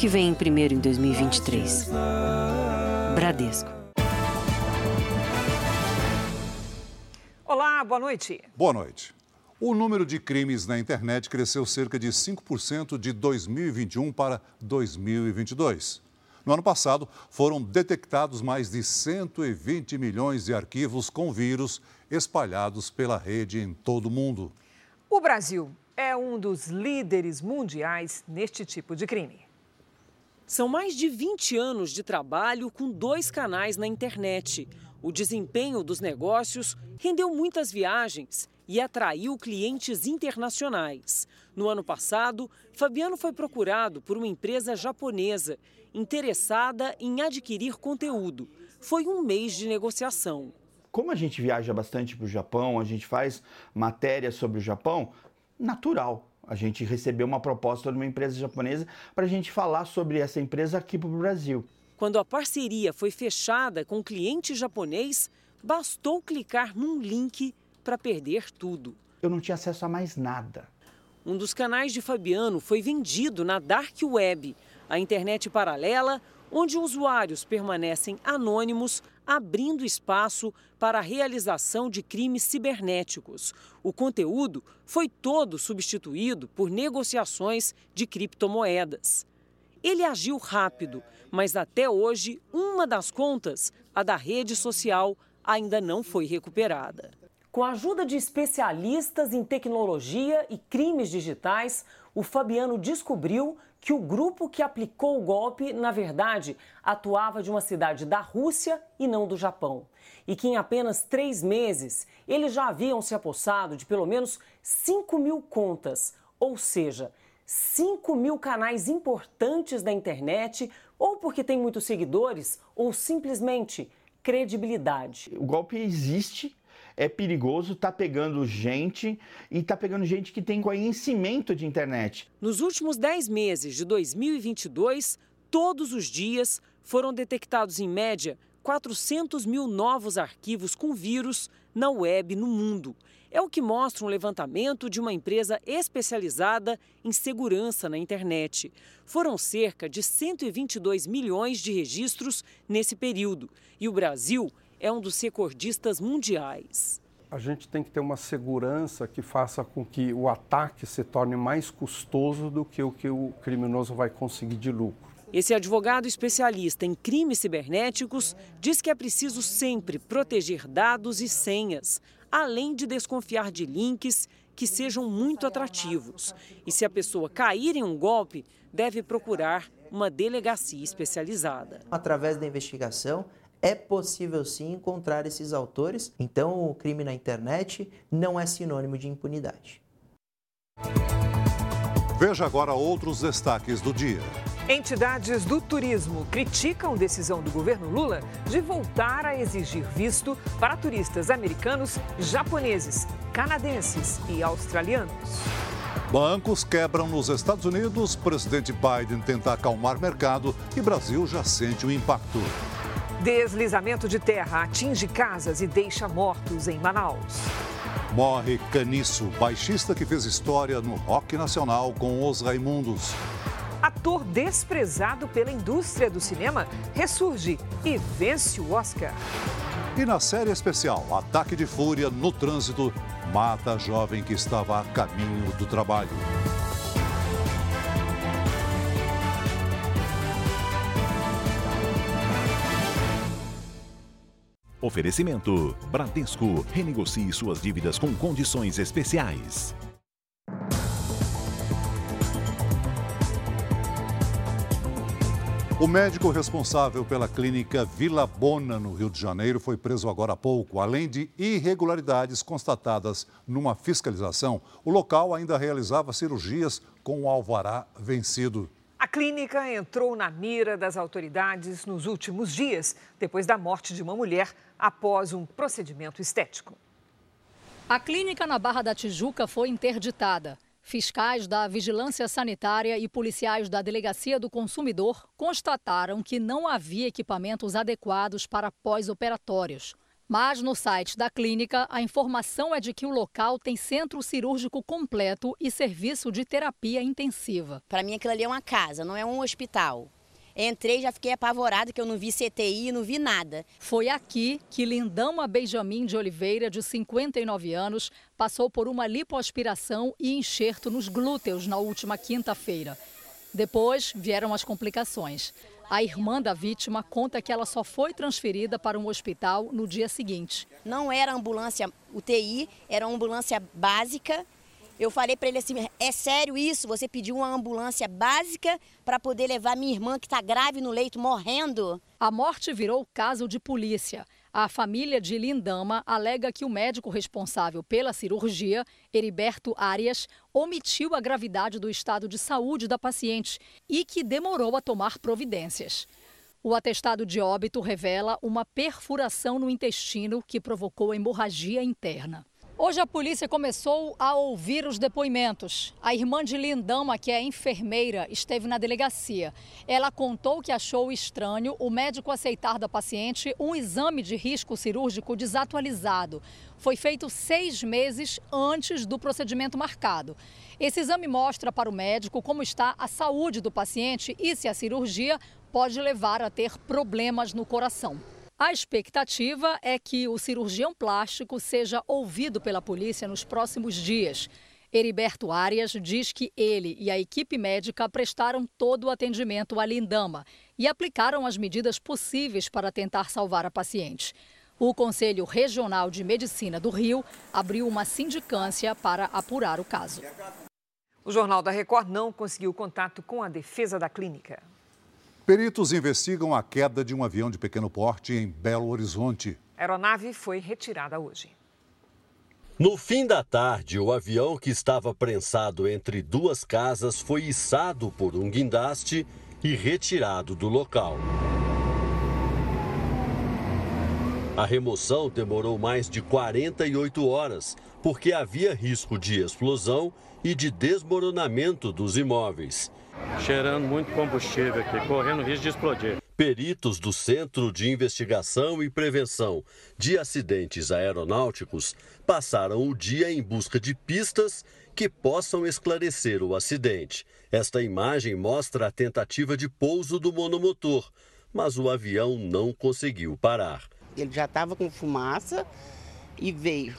que vem primeiro em 2023. Bradesco. Olá, boa noite. Boa noite. O número de crimes na internet cresceu cerca de 5% de 2021 para 2022. No ano passado, foram detectados mais de 120 milhões de arquivos com vírus espalhados pela rede em todo o mundo. O Brasil é um dos líderes mundiais neste tipo de crime. São mais de 20 anos de trabalho com dois canais na internet. O desempenho dos negócios rendeu muitas viagens e atraiu clientes internacionais. No ano passado, Fabiano foi procurado por uma empresa japonesa interessada em adquirir conteúdo. Foi um mês de negociação. Como a gente viaja bastante para o Japão, a gente faz matéria sobre o Japão, natural. A gente recebeu uma proposta de uma empresa japonesa para a gente falar sobre essa empresa aqui para o Brasil. Quando a parceria foi fechada com o cliente japonês, bastou clicar num link para perder tudo. Eu não tinha acesso a mais nada. Um dos canais de Fabiano foi vendido na Dark Web, a internet paralela onde usuários permanecem anônimos, abrindo espaço para a realização de crimes cibernéticos. O conteúdo foi todo substituído por negociações de criptomoedas. Ele agiu rápido, mas até hoje uma das contas, a da rede social, ainda não foi recuperada. Com a ajuda de especialistas em tecnologia e crimes digitais, o Fabiano descobriu que o grupo que aplicou o golpe, na verdade, atuava de uma cidade da Rússia e não do Japão. E que em apenas três meses eles já haviam se apossado de pelo menos 5 mil contas, ou seja, 5 mil canais importantes da internet, ou porque tem muitos seguidores, ou simplesmente credibilidade. O golpe existe, é perigoso, tá pegando gente e tá pegando gente que tem conhecimento de internet. Nos últimos 10 meses de 2022, todos os dias foram detectados, em média, 400 mil novos arquivos com vírus na web no mundo. É o que mostra um levantamento de uma empresa especializada em segurança na internet. Foram cerca de 122 milhões de registros nesse período. E o Brasil é um dos recordistas mundiais. A gente tem que ter uma segurança que faça com que o ataque se torne mais custoso do que o que o criminoso vai conseguir de lucro. Esse advogado especialista em crimes cibernéticos diz que é preciso sempre proteger dados e senhas, além de desconfiar de links que sejam muito atrativos. E se a pessoa cair em um golpe, deve procurar uma delegacia especializada. Através da investigação, é possível sim encontrar esses autores. Então, o crime na internet não é sinônimo de impunidade. Veja agora outros destaques do dia. Entidades do turismo criticam decisão do governo Lula de voltar a exigir visto para turistas americanos, japoneses, canadenses e australianos. Bancos quebram nos Estados Unidos, presidente Biden tenta acalmar mercado e Brasil já sente o impacto. Deslizamento de terra atinge casas e deixa mortos em Manaus. Morre Caniço, baixista que fez história no rock nacional com os Raimundos. Ator desprezado pela indústria do cinema ressurge e vence o Oscar. E na série especial, Ataque de Fúria no Trânsito mata a jovem que estava a caminho do trabalho. Oferecimento: Bradesco. Renegocie suas dívidas com condições especiais. O médico responsável pela clínica Vila Bona, no Rio de Janeiro, foi preso agora há pouco. Além de irregularidades constatadas numa fiscalização, o local ainda realizava cirurgias com o alvará vencido. A clínica entrou na mira das autoridades nos últimos dias, depois da morte de uma mulher após um procedimento estético. A clínica na Barra da Tijuca foi interditada. Fiscais da Vigilância Sanitária e policiais da Delegacia do Consumidor constataram que não havia equipamentos adequados para pós-operatórios. Mas no site da clínica, a informação é de que o local tem centro cirúrgico completo e serviço de terapia intensiva. Para mim, aquilo ali é uma casa, não é um hospital. Entrei e já fiquei apavorada que eu não vi CTI, não vi nada. Foi aqui que Lindama Benjamin de Oliveira, de 59 anos, passou por uma lipoaspiração e enxerto nos glúteos na última quinta-feira. Depois vieram as complicações. A irmã da vítima conta que ela só foi transferida para um hospital no dia seguinte. Não era ambulância UTI, era uma ambulância básica eu falei para ele assim: é sério isso? Você pediu uma ambulância básica para poder levar minha irmã que está grave no leito, morrendo? A morte virou caso de polícia. A família de Lindama alega que o médico responsável pela cirurgia, Heriberto Arias, omitiu a gravidade do estado de saúde da paciente e que demorou a tomar providências. O atestado de óbito revela uma perfuração no intestino que provocou hemorragia interna. Hoje a polícia começou a ouvir os depoimentos. A irmã de Lindama, que é enfermeira, esteve na delegacia. Ela contou que achou estranho o médico aceitar da paciente um exame de risco cirúrgico desatualizado. Foi feito seis meses antes do procedimento marcado. Esse exame mostra para o médico como está a saúde do paciente e se a cirurgia pode levar a ter problemas no coração. A expectativa é que o cirurgião plástico seja ouvido pela polícia nos próximos dias. Heriberto Arias diz que ele e a equipe médica prestaram todo o atendimento à Lindama e aplicaram as medidas possíveis para tentar salvar a paciente. O Conselho Regional de Medicina do Rio abriu uma sindicância para apurar o caso. O Jornal da Record não conseguiu contato com a defesa da clínica. Peritos investigam a queda de um avião de pequeno porte em Belo Horizonte. A aeronave foi retirada hoje. No fim da tarde, o avião que estava prensado entre duas casas foi içado por um guindaste e retirado do local. A remoção demorou mais de 48 horas, porque havia risco de explosão e de desmoronamento dos imóveis cheirando muito combustível aqui, correndo risco de explodir. Peritos do Centro de Investigação e Prevenção de Acidentes Aeronáuticos passaram o dia em busca de pistas que possam esclarecer o acidente. Esta imagem mostra a tentativa de pouso do monomotor, mas o avião não conseguiu parar. Ele já estava com fumaça e veio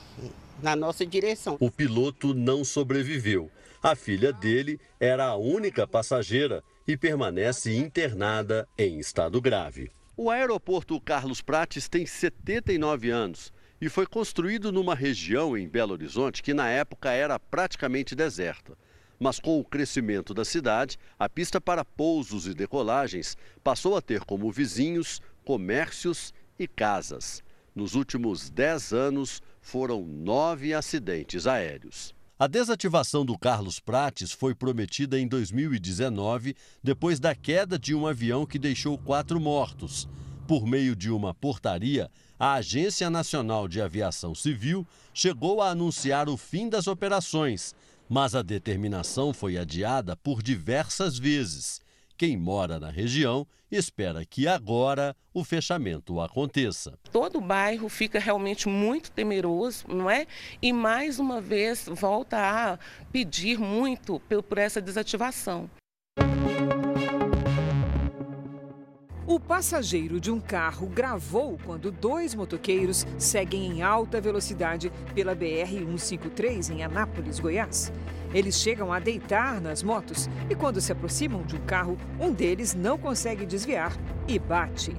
na nossa direção. O piloto não sobreviveu a filha dele era a única passageira e permanece internada em estado grave. O aeroporto Carlos Prates tem 79 anos e foi construído numa região em Belo Horizonte que na época era praticamente deserta. Mas com o crescimento da cidade, a pista para pousos e decolagens passou a ter como vizinhos comércios e casas. Nos últimos 10 anos, foram nove acidentes aéreos. A desativação do Carlos Prates foi prometida em 2019, depois da queda de um avião que deixou quatro mortos. Por meio de uma portaria, a Agência Nacional de Aviação Civil chegou a anunciar o fim das operações, mas a determinação foi adiada por diversas vezes. Quem mora na região espera que agora o fechamento aconteça. Todo o bairro fica realmente muito temeroso, não é? E mais uma vez volta a pedir muito por essa desativação. O passageiro de um carro gravou quando dois motoqueiros seguem em alta velocidade pela BR-153 em Anápolis, Goiás. Eles chegam a deitar nas motos e, quando se aproximam de um carro, um deles não consegue desviar e bate.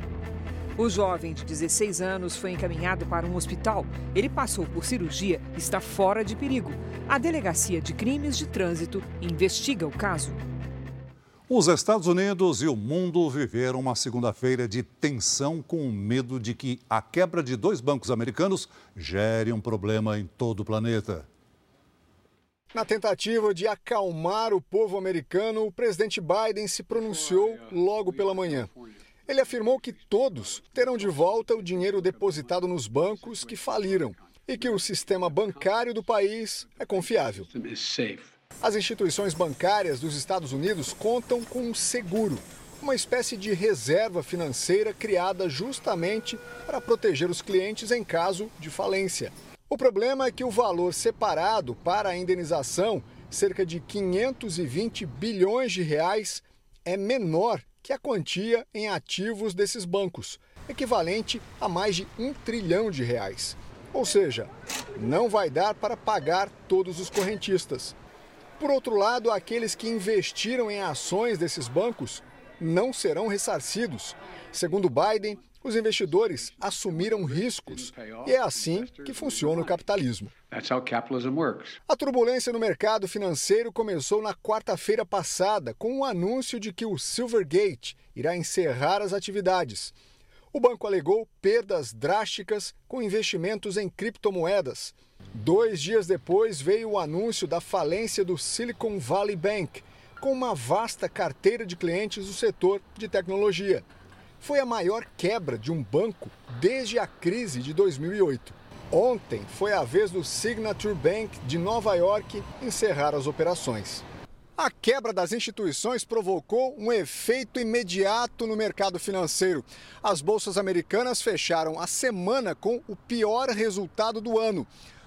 O jovem de 16 anos foi encaminhado para um hospital. Ele passou por cirurgia e está fora de perigo. A Delegacia de Crimes de Trânsito investiga o caso. Os Estados Unidos e o mundo viveram uma segunda-feira de tensão com o medo de que a quebra de dois bancos americanos gere um problema em todo o planeta. Na tentativa de acalmar o povo americano, o presidente Biden se pronunciou logo pela manhã. Ele afirmou que todos terão de volta o dinheiro depositado nos bancos que faliram e que o sistema bancário do país é confiável. As instituições bancárias dos Estados Unidos contam com um seguro. uma espécie de reserva financeira criada justamente para proteger os clientes em caso de falência. O problema é que o valor separado para a indenização, cerca de 520 bilhões de reais, é menor que a quantia em ativos desses bancos, equivalente a mais de um trilhão de reais. Ou seja, não vai dar para pagar todos os correntistas. Por outro lado, aqueles que investiram em ações desses bancos não serão ressarcidos. Segundo Biden, os investidores assumiram riscos. E é assim que funciona o capitalismo. A turbulência no mercado financeiro começou na quarta-feira passada com o anúncio de que o Silvergate irá encerrar as atividades. O banco alegou perdas drásticas com investimentos em criptomoedas. Dois dias depois veio o anúncio da falência do Silicon Valley Bank, com uma vasta carteira de clientes do setor de tecnologia. Foi a maior quebra de um banco desde a crise de 2008. Ontem foi a vez do Signature Bank de Nova York encerrar as operações. A quebra das instituições provocou um efeito imediato no mercado financeiro. As bolsas americanas fecharam a semana com o pior resultado do ano.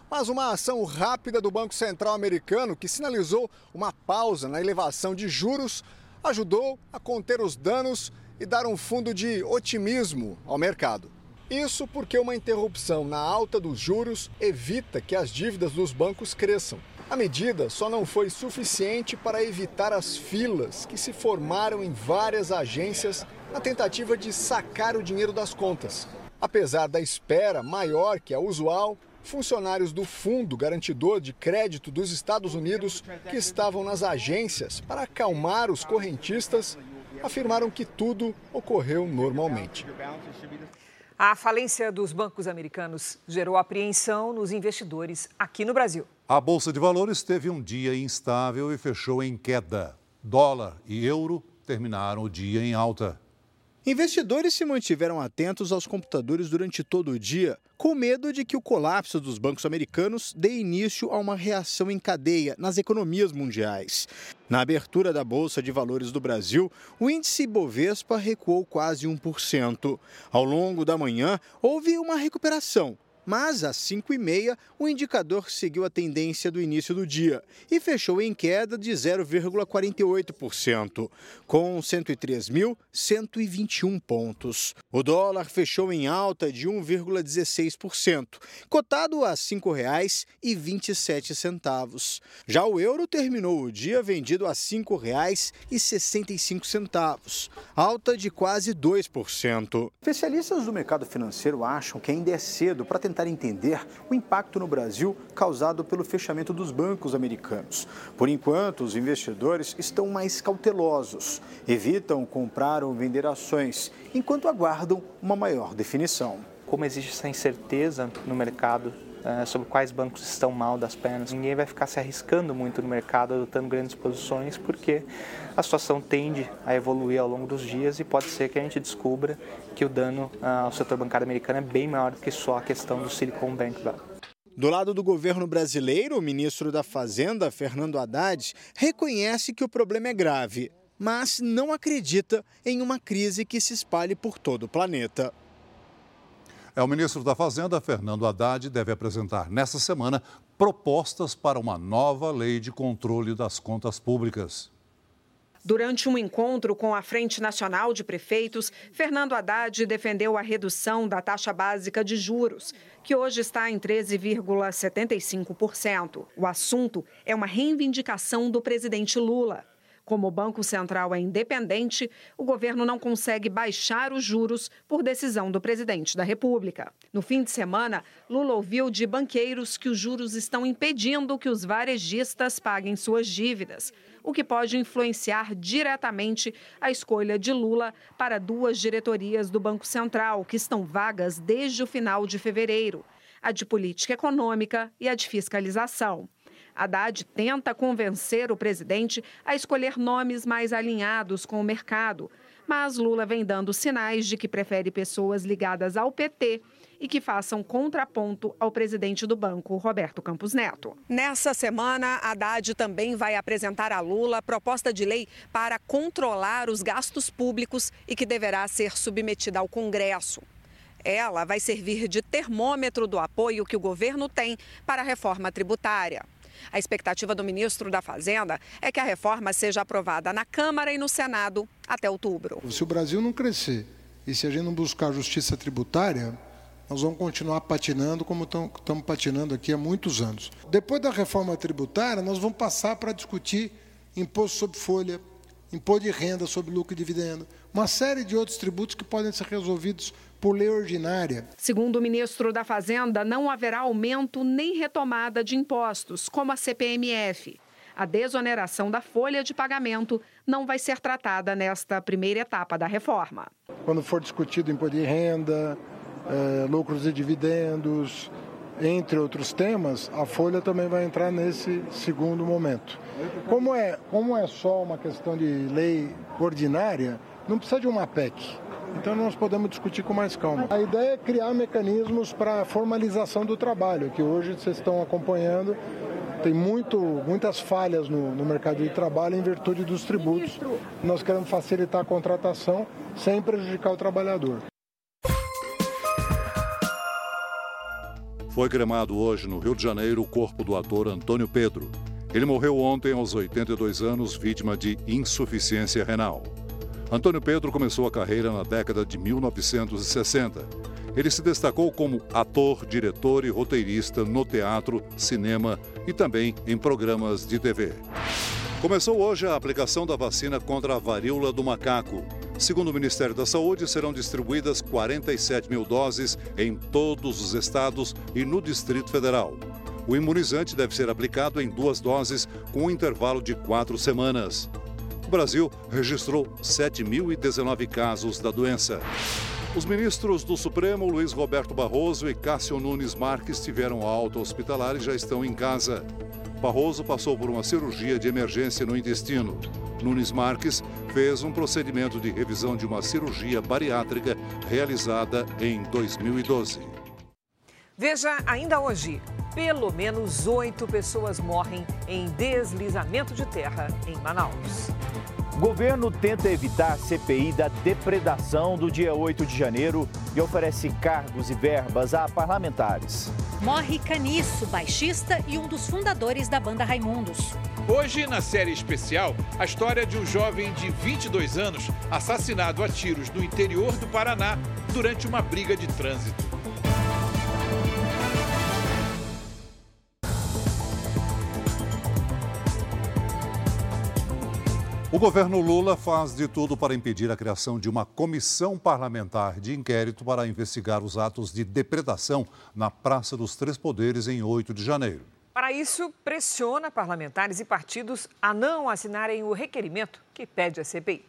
Mas uma ação rápida do Banco Central americano, que sinalizou uma pausa na elevação de juros, ajudou a conter os danos e dar um fundo de otimismo ao mercado. Isso porque uma interrupção na alta dos juros evita que as dívidas dos bancos cresçam. A medida só não foi suficiente para evitar as filas que se formaram em várias agências na tentativa de sacar o dinheiro das contas. Apesar da espera maior que a usual, funcionários do Fundo Garantidor de Crédito dos Estados Unidos, que estavam nas agências para acalmar os correntistas, afirmaram que tudo ocorreu normalmente. A falência dos bancos americanos gerou apreensão nos investidores aqui no Brasil. A Bolsa de Valores teve um dia instável e fechou em queda. Dólar e euro terminaram o dia em alta. Investidores se mantiveram atentos aos computadores durante todo o dia, com medo de que o colapso dos bancos americanos dê início a uma reação em cadeia nas economias mundiais. Na abertura da Bolsa de Valores do Brasil, o índice Bovespa recuou quase 1%. Ao longo da manhã, houve uma recuperação, mas às 5h30 o indicador seguiu a tendência do início do dia e fechou em queda de 0,48%, com 103.121 pontos. O dólar fechou em alta de 1,16%, cotado a R$ 5,27. Já o euro terminou o dia vendido a R$ 5,65, alta de quase 2%. Especialistas do mercado financeiro acham que ainda é cedo para tentar tentar entender o impacto no Brasil causado pelo fechamento dos bancos americanos. Por enquanto, os investidores estão mais cautelosos, evitam comprar ou vender ações, enquanto aguardam uma maior definição. Como existe essa incerteza no mercado eh, sobre quais bancos estão mal das pernas. Ninguém vai ficar se arriscando muito no mercado, adotando grandes posições, porque a situação tende a evoluir ao longo dos dias e pode ser que a gente descubra que o dano ah, ao setor bancário americano é bem maior do que só a questão do Silicon Bank. Do lado do governo brasileiro, o ministro da Fazenda, Fernando Haddad, reconhece que o problema é grave, mas não acredita em uma crise que se espalhe por todo o planeta. É o ministro da Fazenda, Fernando Haddad, deve apresentar nesta semana propostas para uma nova lei de controle das contas públicas. Durante um encontro com a Frente Nacional de Prefeitos, Fernando Haddad defendeu a redução da taxa básica de juros, que hoje está em 13,75%. O assunto é uma reivindicação do presidente Lula. Como o Banco Central é independente, o governo não consegue baixar os juros por decisão do presidente da República. No fim de semana, Lula ouviu de banqueiros que os juros estão impedindo que os varejistas paguem suas dívidas, o que pode influenciar diretamente a escolha de Lula para duas diretorias do Banco Central, que estão vagas desde o final de fevereiro a de política econômica e a de fiscalização. Haddad tenta convencer o presidente a escolher nomes mais alinhados com o mercado, mas Lula vem dando sinais de que prefere pessoas ligadas ao PT e que façam contraponto ao presidente do banco, Roberto Campos Neto. Nessa semana, Haddad também vai apresentar a Lula proposta de lei para controlar os gastos públicos e que deverá ser submetida ao Congresso. Ela vai servir de termômetro do apoio que o governo tem para a reforma tributária. A expectativa do ministro da Fazenda é que a reforma seja aprovada na Câmara e no Senado até outubro. Se o Brasil não crescer e se a gente não buscar justiça tributária, nós vamos continuar patinando como estamos patinando aqui há muitos anos. Depois da reforma tributária, nós vamos passar para discutir imposto sobre folha, imposto de renda sobre lucro e dividendo, uma série de outros tributos que podem ser resolvidos por lei ordinária. Segundo o ministro da Fazenda, não haverá aumento nem retomada de impostos, como a CPMF. A desoneração da folha de pagamento não vai ser tratada nesta primeira etapa da reforma. Quando for discutido imposto de renda, é, lucros e dividendos, entre outros temas, a folha também vai entrar nesse segundo momento. Como é, como é só uma questão de lei ordinária, não precisa de uma PEC. Então nós podemos discutir com mais calma. A ideia é criar mecanismos para a formalização do trabalho, que hoje vocês estão acompanhando. Tem muito, muitas falhas no, no mercado de trabalho em virtude dos tributos. Nós queremos facilitar a contratação sem prejudicar o trabalhador. Foi cremado hoje no Rio de Janeiro o corpo do ator Antônio Pedro. Ele morreu ontem aos 82 anos, vítima de insuficiência renal. Antônio Pedro começou a carreira na década de 1960. Ele se destacou como ator, diretor e roteirista no teatro, cinema e também em programas de TV. Começou hoje a aplicação da vacina contra a varíola do macaco. Segundo o Ministério da Saúde, serão distribuídas 47 mil doses em todos os estados e no Distrito Federal. O imunizante deve ser aplicado em duas doses com um intervalo de quatro semanas. O Brasil registrou 7.019 casos da doença. Os ministros do Supremo, Luiz Roberto Barroso e Cássio Nunes Marques, tiveram alta hospitalar e já estão em casa. Barroso passou por uma cirurgia de emergência no intestino. Nunes Marques fez um procedimento de revisão de uma cirurgia bariátrica realizada em 2012. Veja ainda hoje: pelo menos oito pessoas morrem em deslizamento de terra em Manaus. O governo tenta evitar a CPI da depredação do dia 8 de janeiro e oferece cargos e verbas a parlamentares. Morre Caniço, baixista e um dos fundadores da banda Raimundos. Hoje, na série especial, a história de um jovem de 22 anos assassinado a tiros no interior do Paraná durante uma briga de trânsito. O governo Lula faz de tudo para impedir a criação de uma comissão parlamentar de inquérito para investigar os atos de depredação na Praça dos Três Poderes em 8 de janeiro. Para isso, pressiona parlamentares e partidos a não assinarem o requerimento que pede a CPI.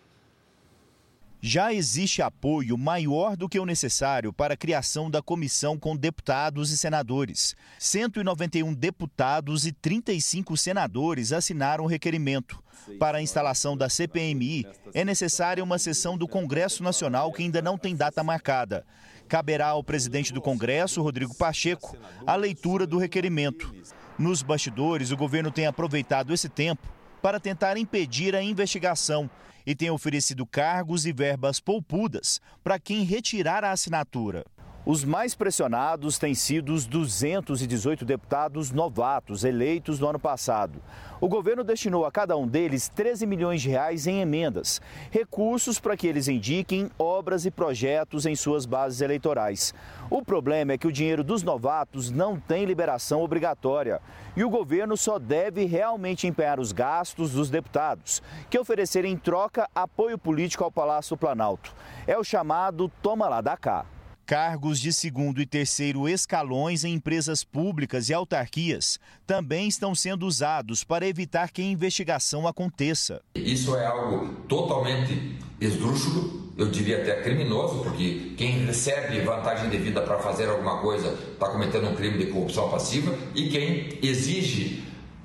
Já existe apoio maior do que o necessário para a criação da comissão com deputados e senadores. 191 deputados e 35 senadores assinaram o requerimento. Para a instalação da CPMI, é necessária uma sessão do Congresso Nacional que ainda não tem data marcada. Caberá ao presidente do Congresso, Rodrigo Pacheco, a leitura do requerimento. Nos bastidores, o governo tem aproveitado esse tempo para tentar impedir a investigação e tem oferecido cargos e verbas poupudas para quem retirar a assinatura. Os mais pressionados têm sido os 218 deputados novatos eleitos no ano passado. O governo destinou a cada um deles 13 milhões de reais em emendas, recursos para que eles indiquem obras e projetos em suas bases eleitorais. O problema é que o dinheiro dos novatos não tem liberação obrigatória e o governo só deve realmente empenhar os gastos dos deputados, que oferecerem em troca apoio político ao Palácio Planalto. É o chamado toma lá da cá. Cargos de segundo e terceiro escalões em empresas públicas e autarquias também estão sendo usados para evitar que a investigação aconteça. Isso é algo totalmente esdrúxulo, eu diria até criminoso, porque quem recebe vantagem devida para fazer alguma coisa está cometendo um crime de corrupção passiva e quem exige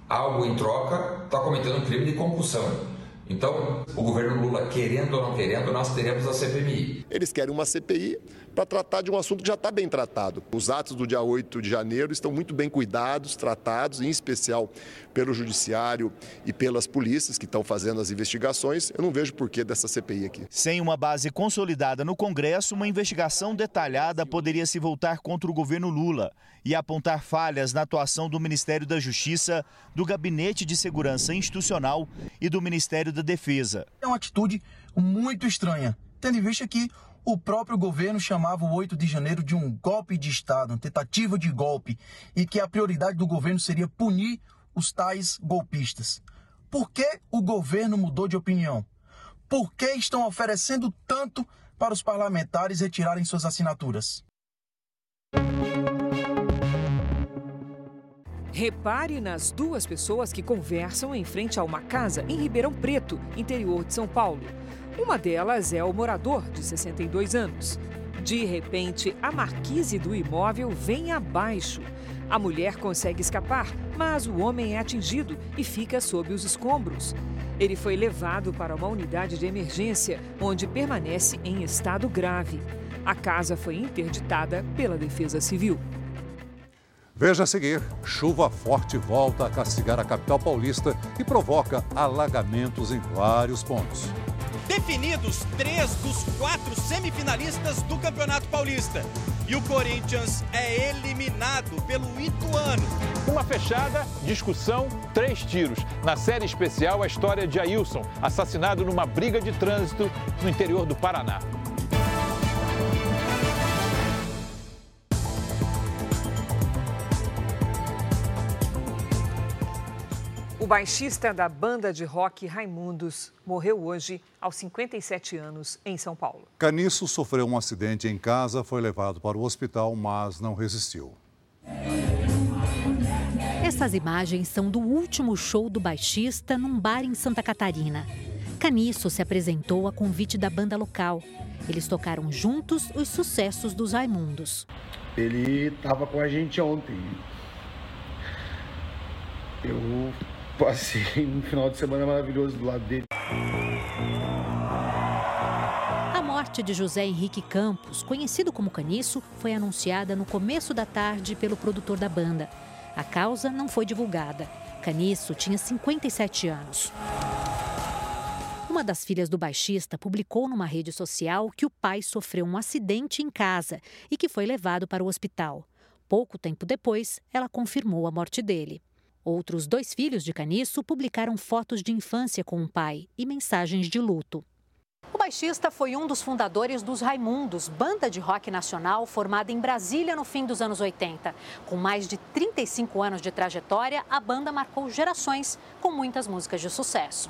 algo em troca está cometendo um crime de compulsão. Então, o governo Lula, querendo ou não querendo, nós teremos a CPMI. Eles querem uma CPI para tratar de um assunto que já está bem tratado. Os atos do dia 8 de janeiro estão muito bem cuidados, tratados, em especial pelo Judiciário e pelas polícias que estão fazendo as investigações. Eu não vejo porquê dessa CPI aqui. Sem uma base consolidada no Congresso, uma investigação detalhada poderia se voltar contra o governo Lula e apontar falhas na atuação do Ministério da Justiça, do Gabinete de Segurança Institucional e do Ministério da Defesa. É uma atitude muito estranha, tendo em vista que o próprio governo chamava o 8 de janeiro de um golpe de Estado, uma tentativa de golpe, e que a prioridade do governo seria punir os tais golpistas. Por que o governo mudou de opinião? Por que estão oferecendo tanto para os parlamentares retirarem suas assinaturas? Repare nas duas pessoas que conversam em frente a uma casa em Ribeirão Preto, interior de São Paulo. Uma delas é o morador, de 62 anos. De repente, a marquise do imóvel vem abaixo. A mulher consegue escapar, mas o homem é atingido e fica sob os escombros. Ele foi levado para uma unidade de emergência, onde permanece em estado grave. A casa foi interditada pela Defesa Civil. Veja a seguir: chuva forte volta a castigar a capital paulista e provoca alagamentos em vários pontos. Definidos três dos quatro semifinalistas do Campeonato Paulista. E o Corinthians é eliminado pelo Ituano. Uma fechada, discussão, três tiros. Na série especial, a história de Ailson, assassinado numa briga de trânsito no interior do Paraná. Baixista da banda de rock Raimundos morreu hoje, aos 57 anos, em São Paulo. Caniço sofreu um acidente em casa, foi levado para o hospital, mas não resistiu. Essas imagens são do último show do baixista num bar em Santa Catarina. Caniço se apresentou a convite da banda local. Eles tocaram juntos os sucessos dos Raimundos. Ele estava com a gente ontem. Eu passei um final de semana maravilhoso do lado dele. A morte de José Henrique Campos, conhecido como Caniço, foi anunciada no começo da tarde pelo produtor da banda. A causa não foi divulgada. Caniço tinha 57 anos. Uma das filhas do baixista publicou numa rede social que o pai sofreu um acidente em casa e que foi levado para o hospital. Pouco tempo depois, ela confirmou a morte dele. Outros dois filhos de Caniço publicaram fotos de infância com o pai e mensagens de luto. O baixista foi um dos fundadores dos Raimundos, banda de rock nacional formada em Brasília no fim dos anos 80. Com mais de 35 anos de trajetória, a banda marcou gerações com muitas músicas de sucesso.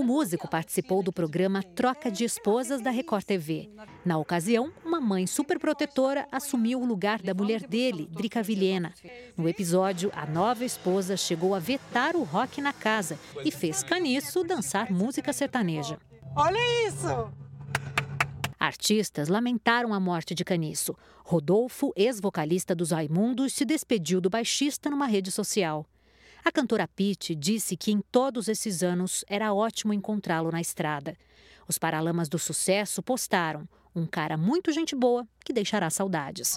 O músico participou do programa Troca de Esposas da Record TV. Na ocasião, uma mãe superprotetora assumiu o lugar da mulher dele, Drica Vilhena. No episódio, a nova esposa chegou a vetar o rock na casa e fez Caniço dançar música sertaneja. Olha isso! Artistas lamentaram a morte de Caniço. Rodolfo, ex-vocalista dos Raimundos, se despediu do baixista numa rede social. A cantora Pete disse que em todos esses anos era ótimo encontrá-lo na estrada. Os Paralamas do Sucesso postaram um cara muito gente boa que deixará saudades.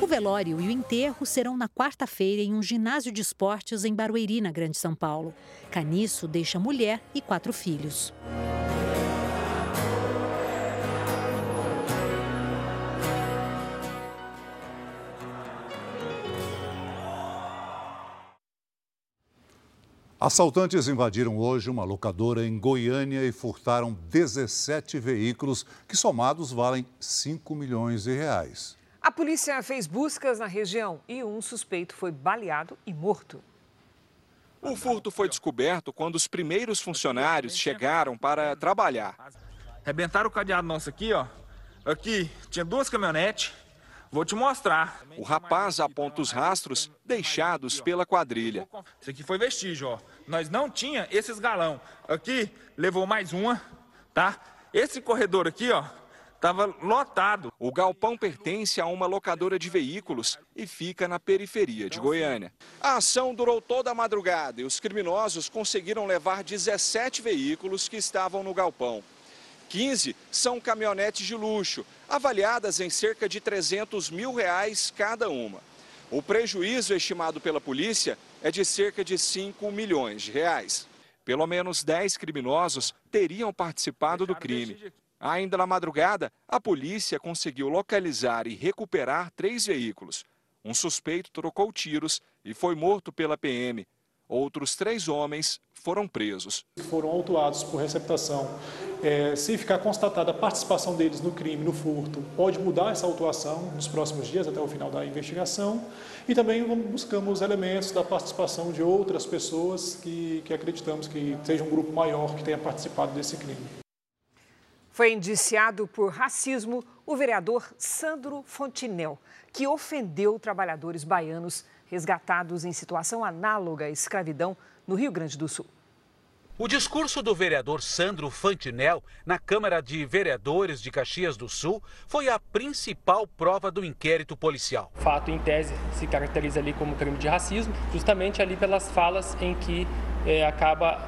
O velório e o enterro serão na quarta-feira em um ginásio de esportes em Barueri, na Grande São Paulo. Caniço deixa mulher e quatro filhos. Assaltantes invadiram hoje uma locadora em Goiânia e furtaram 17 veículos que somados valem 5 milhões de reais. A polícia fez buscas na região e um suspeito foi baleado e morto. O furto foi descoberto quando os primeiros funcionários chegaram para trabalhar. Rebentaram o cadeado nosso aqui, ó. Aqui tinha duas caminhonetes. Vou te mostrar. O rapaz aponta os rastros deixados pela quadrilha. Isso aqui foi vestígio, ó. Nós não tinha esses galão. Aqui levou mais uma, tá? Esse corredor aqui, ó, Estava lotado. O galpão pertence a uma locadora de veículos e fica na periferia de Goiânia. A ação durou toda a madrugada e os criminosos conseguiram levar 17 veículos que estavam no galpão. 15 são caminhonetes de luxo, avaliadas em cerca de 300 mil reais cada uma. O prejuízo estimado pela polícia é de cerca de 5 milhões de reais. Pelo menos 10 criminosos teriam participado do crime. Ainda na madrugada, a polícia conseguiu localizar e recuperar três veículos. Um suspeito trocou tiros e foi morto pela PM. Outros três homens foram presos. Foram autuados por receptação. É, se ficar constatada a participação deles no crime, no furto, pode mudar essa autuação nos próximos dias, até o final da investigação. E também buscamos elementos da participação de outras pessoas que, que acreditamos que seja um grupo maior que tenha participado desse crime. Foi indiciado por racismo o vereador Sandro Fontinel, que ofendeu trabalhadores baianos resgatados em situação análoga à escravidão no Rio Grande do Sul. O discurso do vereador Sandro Fantinel na Câmara de Vereadores de Caxias do Sul foi a principal prova do inquérito policial. O fato, em tese, se caracteriza ali como crime de racismo, justamente ali pelas falas em que é, acaba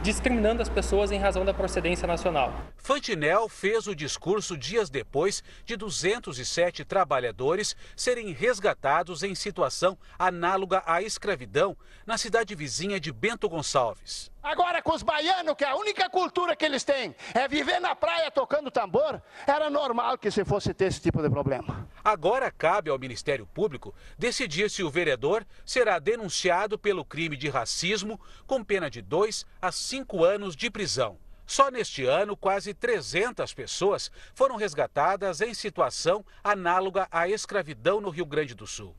discriminando as pessoas em razão da procedência nacional. Fantinel fez o discurso dias depois de 207 trabalhadores serem resgatados em situação análoga à escravidão na cidade vizinha de Bento Gonçalves. Agora, com os baianos, que a única cultura que eles têm é viver na praia tocando tambor, era normal que se fosse ter esse tipo de problema. Agora cabe ao Ministério Público decidir se o vereador será denunciado pelo crime de racismo com pena de dois a cinco anos de prisão. Só neste ano, quase 300 pessoas foram resgatadas em situação análoga à escravidão no Rio Grande do Sul.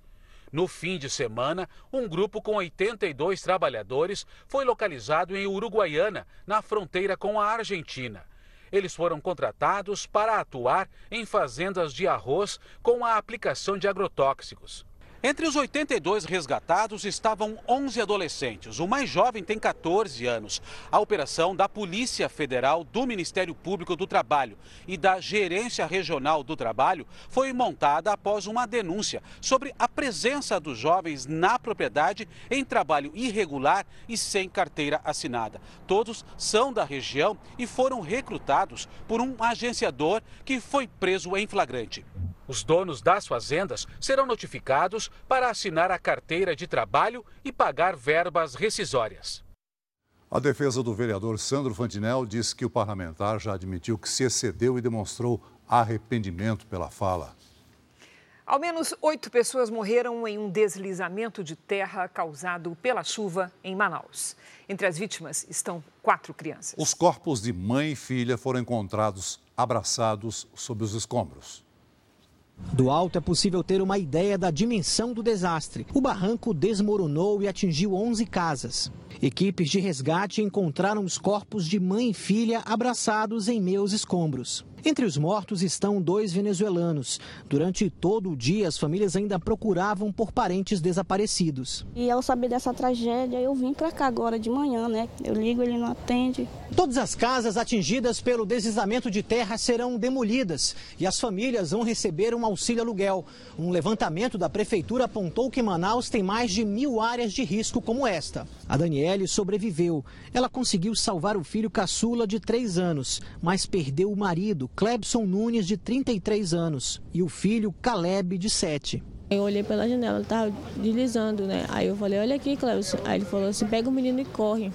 No fim de semana, um grupo com 82 trabalhadores foi localizado em Uruguaiana, na fronteira com a Argentina. Eles foram contratados para atuar em fazendas de arroz com a aplicação de agrotóxicos. Entre os 82 resgatados estavam 11 adolescentes. O mais jovem tem 14 anos. A operação da Polícia Federal, do Ministério Público do Trabalho e da Gerência Regional do Trabalho foi montada após uma denúncia sobre a presença dos jovens na propriedade em trabalho irregular e sem carteira assinada. Todos são da região e foram recrutados por um agenciador que foi preso em flagrante. Os donos das fazendas serão notificados para assinar a carteira de trabalho e pagar verbas rescisórias. A defesa do vereador Sandro Fantinel diz que o parlamentar já admitiu que se excedeu e demonstrou arrependimento pela fala. Ao menos oito pessoas morreram em um deslizamento de terra causado pela chuva em Manaus. Entre as vítimas estão quatro crianças. Os corpos de mãe e filha foram encontrados abraçados sob os escombros. Do alto é possível ter uma ideia da dimensão do desastre. O barranco desmoronou e atingiu 11 casas. Equipes de resgate encontraram os corpos de mãe e filha abraçados em meus escombros. Entre os mortos estão dois venezuelanos. Durante todo o dia, as famílias ainda procuravam por parentes desaparecidos. E ao saber dessa tragédia, eu vim para cá agora de manhã, né? Eu ligo, ele não atende. Todas as casas atingidas pelo deslizamento de terra serão demolidas e as famílias vão receber um auxílio aluguel. Um levantamento da prefeitura apontou que Manaus tem mais de mil áreas de risco como esta. A Daniele sobreviveu. Ela conseguiu salvar o filho caçula de três anos, mas perdeu o marido, Clebson Nunes, de 33 anos, e o filho Caleb, de 7. Eu olhei pela janela, ele estava deslizando, né? Aí eu falei, olha aqui, Clebson. Aí ele falou assim, pega o menino e corre.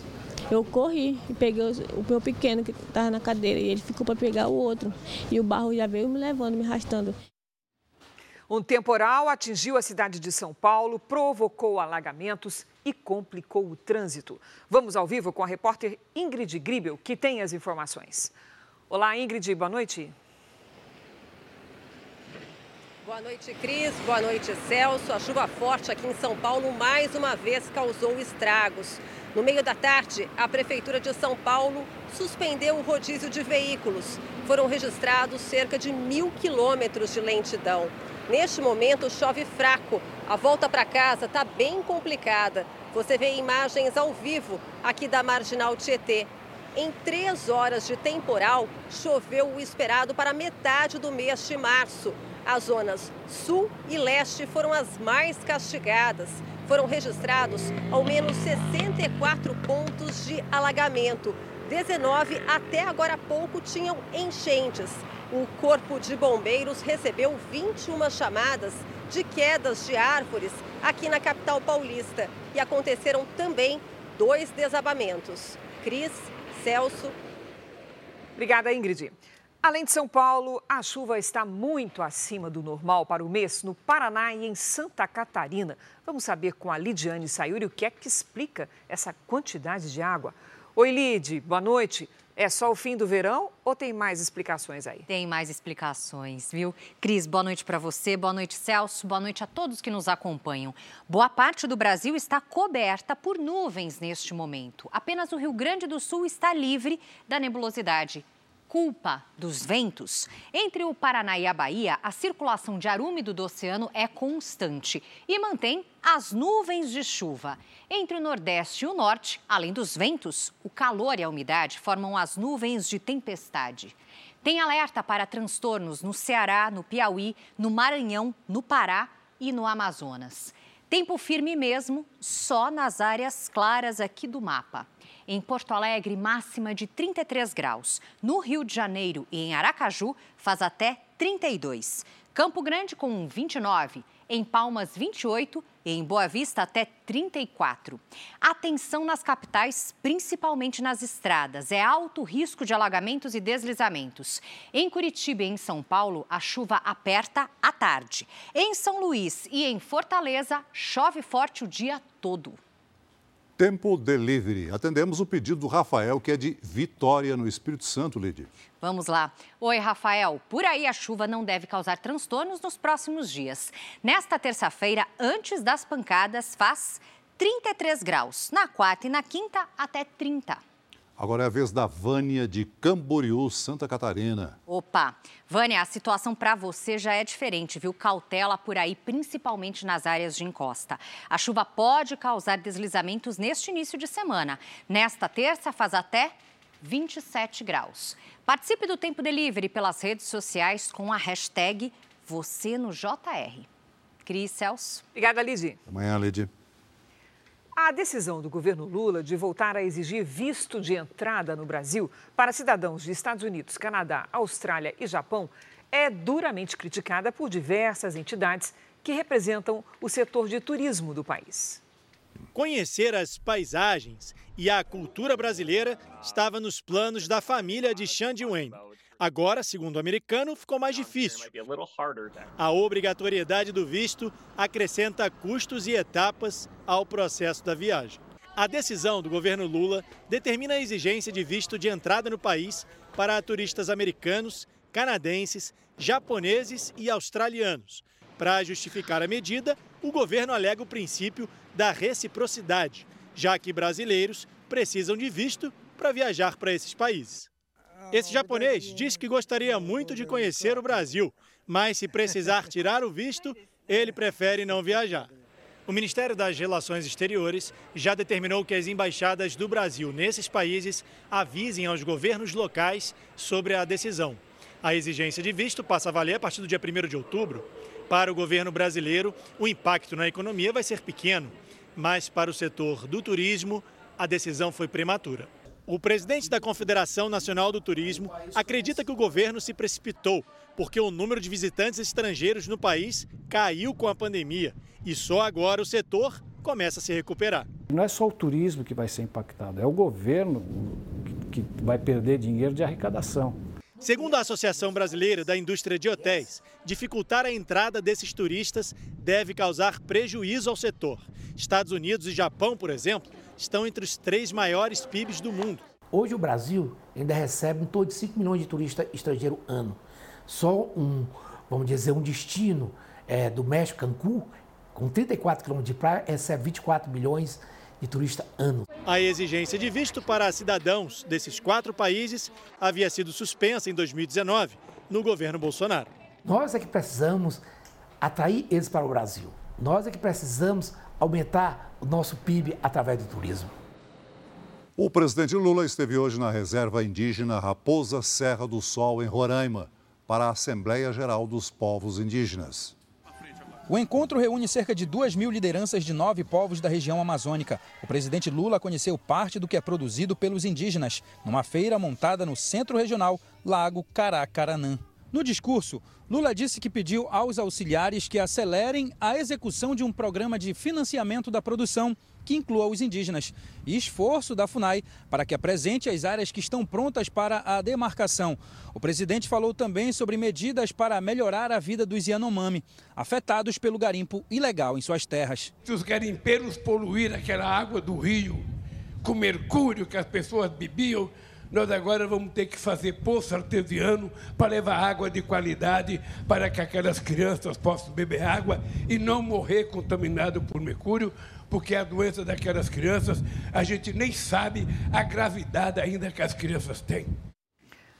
Eu corri e peguei o meu pequeno que estava na cadeira e ele ficou para pegar o outro. E o barro já veio me levando, me arrastando. Um temporal atingiu a cidade de São Paulo, provocou alagamentos e complicou o trânsito. Vamos ao vivo com a repórter Ingrid Gribel, que tem as informações. Olá, Ingrid, boa noite. Boa noite, Cris. Boa noite, Celso. A chuva forte aqui em São Paulo mais uma vez causou estragos. No meio da tarde, a Prefeitura de São Paulo suspendeu o rodízio de veículos. Foram registrados cerca de mil quilômetros de lentidão. Neste momento, chove fraco. A volta para casa está bem complicada. Você vê imagens ao vivo aqui da Marginal Tietê. Em três horas de temporal, choveu o esperado para metade do mês de março. As zonas sul e leste foram as mais castigadas. Foram registrados ao menos 64 pontos de alagamento. 19 até agora há pouco tinham enchentes. O Corpo de Bombeiros recebeu 21 chamadas de quedas de árvores aqui na capital paulista e aconteceram também dois desabamentos. Cris, Celso. Obrigada, Ingrid. Além de São Paulo, a chuva está muito acima do normal para o mês no Paraná e em Santa Catarina. Vamos saber com a Lidiane Sayuri o que é que explica essa quantidade de água. Oi, Lid, boa noite. É só o fim do verão ou tem mais explicações aí? Tem mais explicações, viu? Cris, boa noite para você, boa noite, Celso, boa noite a todos que nos acompanham. Boa parte do Brasil está coberta por nuvens neste momento. Apenas o Rio Grande do Sul está livre da nebulosidade culpa dos ventos. Entre o Paraná e a Bahia, a circulação de ar úmido do oceano é constante e mantém as nuvens de chuva. Entre o Nordeste e o Norte, além dos ventos, o calor e a umidade formam as nuvens de tempestade. Tem alerta para transtornos no Ceará, no Piauí, no Maranhão, no Pará e no Amazonas. Tempo firme mesmo, só nas áreas claras aqui do mapa. Em Porto Alegre, máxima de 33 graus. No Rio de Janeiro e em Aracaju, faz até 32. Campo Grande com 29. Em Palmas, 28 e em Boa Vista até 34. Atenção nas capitais, principalmente nas estradas. É alto risco de alagamentos e deslizamentos. Em Curitiba e em São Paulo, a chuva aperta à tarde. Em São Luís e em Fortaleza, chove forte o dia todo. Tempo Delivery. Atendemos o pedido do Rafael, que é de Vitória, no Espírito Santo, Lidy. Vamos lá. Oi, Rafael. Por aí a chuva não deve causar transtornos nos próximos dias. Nesta terça-feira, antes das pancadas, faz 33 graus. Na quarta e na quinta, até 30. Agora é a vez da Vânia de Camboriú, Santa Catarina. Opa! Vânia, a situação para você já é diferente, viu? Cautela por aí, principalmente nas áreas de encosta. A chuva pode causar deslizamentos neste início de semana. Nesta terça, faz até 27 graus. Participe do Tempo Delivery pelas redes sociais com a hashtag Você no JR. Cris Celso. Obrigada, Lidy. Amanhã, Lidy. A decisão do governo Lula de voltar a exigir visto de entrada no Brasil para cidadãos de Estados Unidos, Canadá, Austrália e Japão é duramente criticada por diversas entidades que representam o setor de turismo do país. Conhecer as paisagens e a cultura brasileira estava nos planos da família de Xande Wen. Agora, segundo o americano, ficou mais difícil. A obrigatoriedade do visto acrescenta custos e etapas ao processo da viagem. A decisão do governo Lula determina a exigência de visto de entrada no país para turistas americanos, canadenses, japoneses e australianos. Para justificar a medida, o governo alega o princípio da reciprocidade, já que brasileiros precisam de visto para viajar para esses países. Esse japonês diz que gostaria muito de conhecer o Brasil, mas se precisar tirar o visto, ele prefere não viajar. O Ministério das Relações Exteriores já determinou que as embaixadas do Brasil nesses países avisem aos governos locais sobre a decisão. A exigência de visto passa a valer a partir do dia 1 de outubro. Para o governo brasileiro, o impacto na economia vai ser pequeno, mas para o setor do turismo, a decisão foi prematura. O presidente da Confederação Nacional do Turismo acredita que o governo se precipitou porque o número de visitantes estrangeiros no país caiu com a pandemia e só agora o setor começa a se recuperar. Não é só o turismo que vai ser impactado, é o governo que vai perder dinheiro de arrecadação. Segundo a Associação Brasileira da Indústria de Hotéis, dificultar a entrada desses turistas deve causar prejuízo ao setor. Estados Unidos e Japão, por exemplo, estão entre os três maiores PIBs do mundo. Hoje o Brasil ainda recebe em torno de 5 milhões de turistas estrangeiros ano. Só um, vamos dizer, um destino é, do México, Cancún, com 34 quilômetros de praia, recebe 24 milhões de turistas ano. A exigência de visto para cidadãos desses quatro países havia sido suspensa em 2019 no governo Bolsonaro. Nós é que precisamos atrair eles para o Brasil. Nós é que precisamos aumentar o nosso PIB através do turismo. O presidente Lula esteve hoje na reserva indígena Raposa Serra do Sol, em Roraima, para a Assembleia Geral dos Povos Indígenas. O encontro reúne cerca de 2 mil lideranças de nove povos da região amazônica. O presidente Lula conheceu parte do que é produzido pelos indígenas, numa feira montada no centro regional Lago Caracaranã. No discurso, Lula disse que pediu aos auxiliares que acelerem a execução de um programa de financiamento da produção que inclua os indígenas, e esforço da FUNAI para que apresente as áreas que estão prontas para a demarcação. O presidente falou também sobre medidas para melhorar a vida dos Yanomami, afetados pelo garimpo ilegal em suas terras. Se os garimpeiros poluir aquela água do rio com mercúrio que as pessoas bebiam, nós agora vamos ter que fazer poço artesiano para levar água de qualidade para que aquelas crianças possam beber água e não morrer contaminado por mercúrio, porque a doença daquelas crianças, a gente nem sabe a gravidade ainda que as crianças têm.